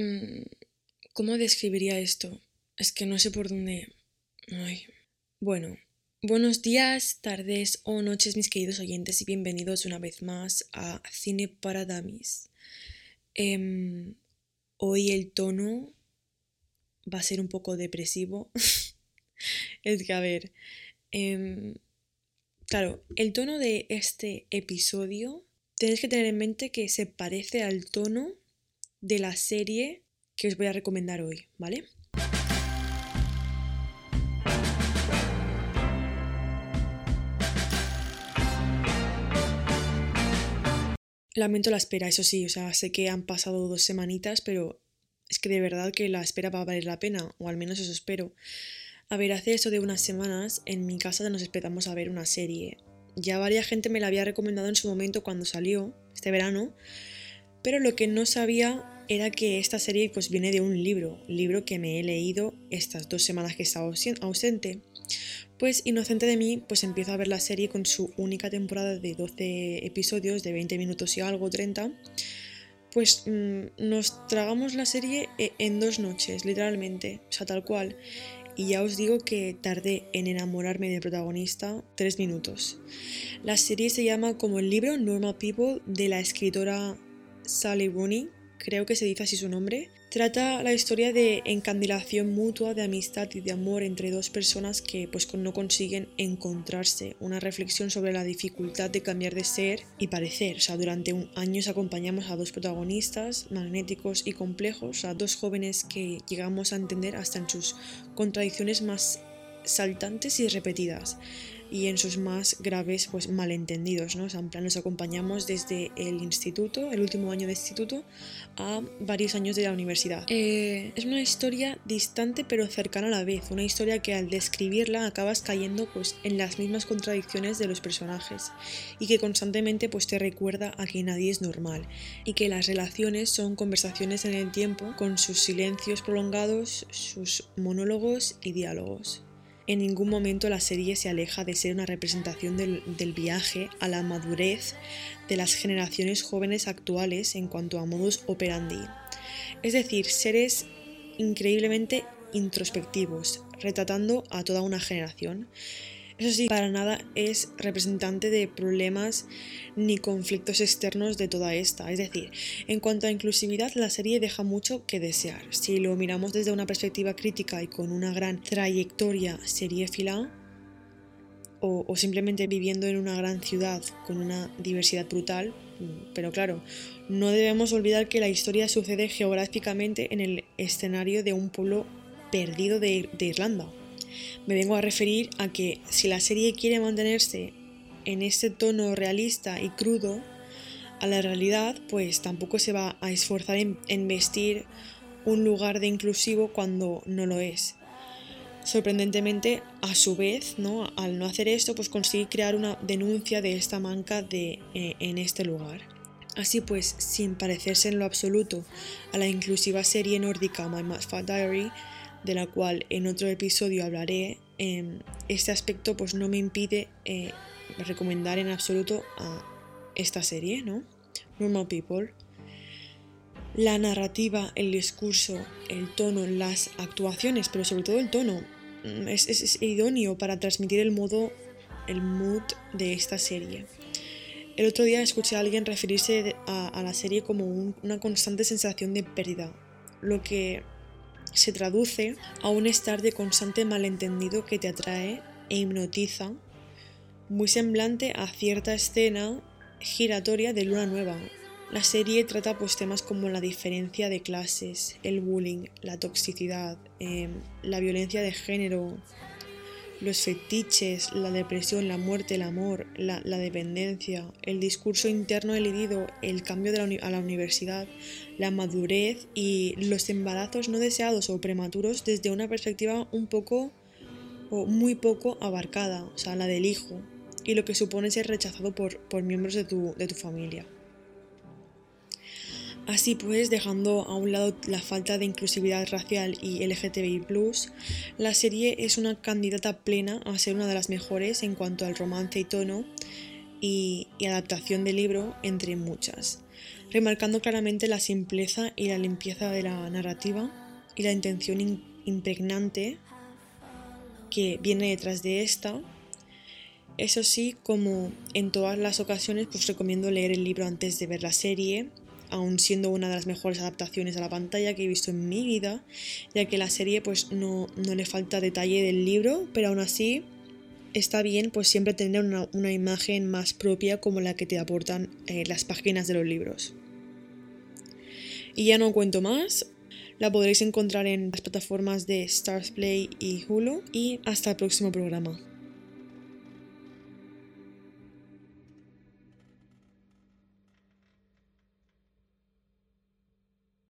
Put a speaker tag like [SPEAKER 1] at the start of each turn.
[SPEAKER 1] Mm, ¿Cómo describiría esto? Es que no sé por dónde... Ay. Bueno, buenos días, tardes o noches mis queridos oyentes y bienvenidos una vez más a Cine para Damis. Em, hoy el tono va a ser un poco depresivo. es que, a ver, em, claro, el tono de este episodio tenéis que tener en mente que se parece al tono de la serie que os voy a recomendar hoy, ¿vale? Lamento la espera, eso sí, o sea, sé que han pasado dos semanitas, pero es que de verdad que la espera va a valer la pena, o al menos eso espero. A ver, hace eso de unas semanas en mi casa nos esperamos a ver una serie. Ya varias gente me la había recomendado en su momento cuando salió, este verano, pero lo que no sabía era que esta serie pues viene de un libro, libro que me he leído estas dos semanas que he estado ausente. Pues inocente de mí, pues empiezo a ver la serie con su única temporada de 12 episodios, de 20 minutos y algo, 30. Pues mm, nos tragamos la serie e, en dos noches, literalmente, o sea, tal cual. Y ya os digo que tardé en enamorarme del protagonista tres minutos. La serie se llama como el libro Normal People de la escritora Sally Rooney, creo que se dice así su nombre, trata la historia de encandilación mutua, de amistad y de amor entre dos personas que pues no consiguen encontrarse, una reflexión sobre la dificultad de cambiar de ser y parecer. O sea, durante un año acompañamos a dos protagonistas magnéticos y complejos, a dos jóvenes que llegamos a entender hasta en sus contradicciones más saltantes y repetidas y en sus más graves pues malentendidos, ¿no? O sea, en plan nos acompañamos desde el instituto, el último año de instituto, a varios años de la universidad. Eh, es una historia distante pero cercana a la vez, una historia que al describirla acabas cayendo pues en las mismas contradicciones de los personajes y que constantemente pues te recuerda a que nadie es normal y que las relaciones son conversaciones en el tiempo con sus silencios prolongados, sus monólogos y diálogos. En ningún momento la serie se aleja de ser una representación del, viaje a la madurez de las generaciones jóvenes actuales en cuanto a modus operandi. Es decir, seres increíblemente introspectivos, retratando a toda una generación. Eso sí, para nada es representante de problemas ni conflictos externos de toda esta. Es decir, en cuanto a inclusividad, la serie deja mucho que desear. Si lo miramos desde una perspectiva crítica y con una gran trayectoria seriéfila, o, o simplemente viviendo en una gran ciudad con una diversidad brutal, pero claro, no debemos olvidar que la historia sucede geográficamente en el escenario de un pueblo perdido de, de Irlanda me vengo a referir a que si la serie quiere mantenerse en este tono realista y crudo a la realidad, pues tampoco se va a esforzar en, vestir un lugar de inclusivo cuando no lo es. Sorprendentemente, a su vez, ¿no? al no hacer esto, pues consigue crear una denuncia de esta manca de, eh, en este lugar. Así pues, sin parecerse en lo absoluto a la inclusiva serie nórdica My Mad Fat Diary, de la cual en otro episodio hablaré, em, este aspecto pues no me impide eh, recomendar en absoluto a esta serie, ¿no? Normal People. La narrativa, el discurso, el tono, las actuaciones, pero sobre todo el tono, mm, es, idóneo para transmitir el modo, el mood de esta serie. El otro día escuché a alguien referirse a, la serie como una constante sensación de pérdida, lo que se traduce a un estar de constante malentendido que te atrae e hipnotiza, muy semblante a cierta escena giratoria de Luna Nueva. La serie trata pues temas como la diferencia de clases, el bullying, la toxicidad, em, la violencia de género, los fetiches, la depresión, la muerte, el amor, la, dependencia, el discurso interno elidido, el cambio de a la universidad, la madurez y los embarazos no deseados o prematuros desde una perspectiva un poco o muy poco abarcada, o sea, la del hijo, y lo que supone ser rechazado por, por miembros de tu, de tu familia. Así pues, dejando a un lado la falta de inclusividad racial y LGTBI, la serie es una candidata plena a ser una de las mejores en cuanto al romance y tono y, adaptación del libro, entre muchas. remarcando claramente la simpleza y la limpieza de la narrativa y la intención impregnante que viene detrás de esta. Eso sí, como en todas las ocasiones, pues recomiendo leer el libro antes de ver la serie, aun siendo una de las mejores adaptaciones a la pantalla que he visto en mi vida, ya que la serie pues no, le falta detalle del libro, pero aún así está bien pues siempre tener una, imagen más propia como la que te aportan eh, las páginas de los libros. Y ya no cuento más, la podréis encontrar en las plataformas de Stars Play y Hulu y hasta el próximo programa.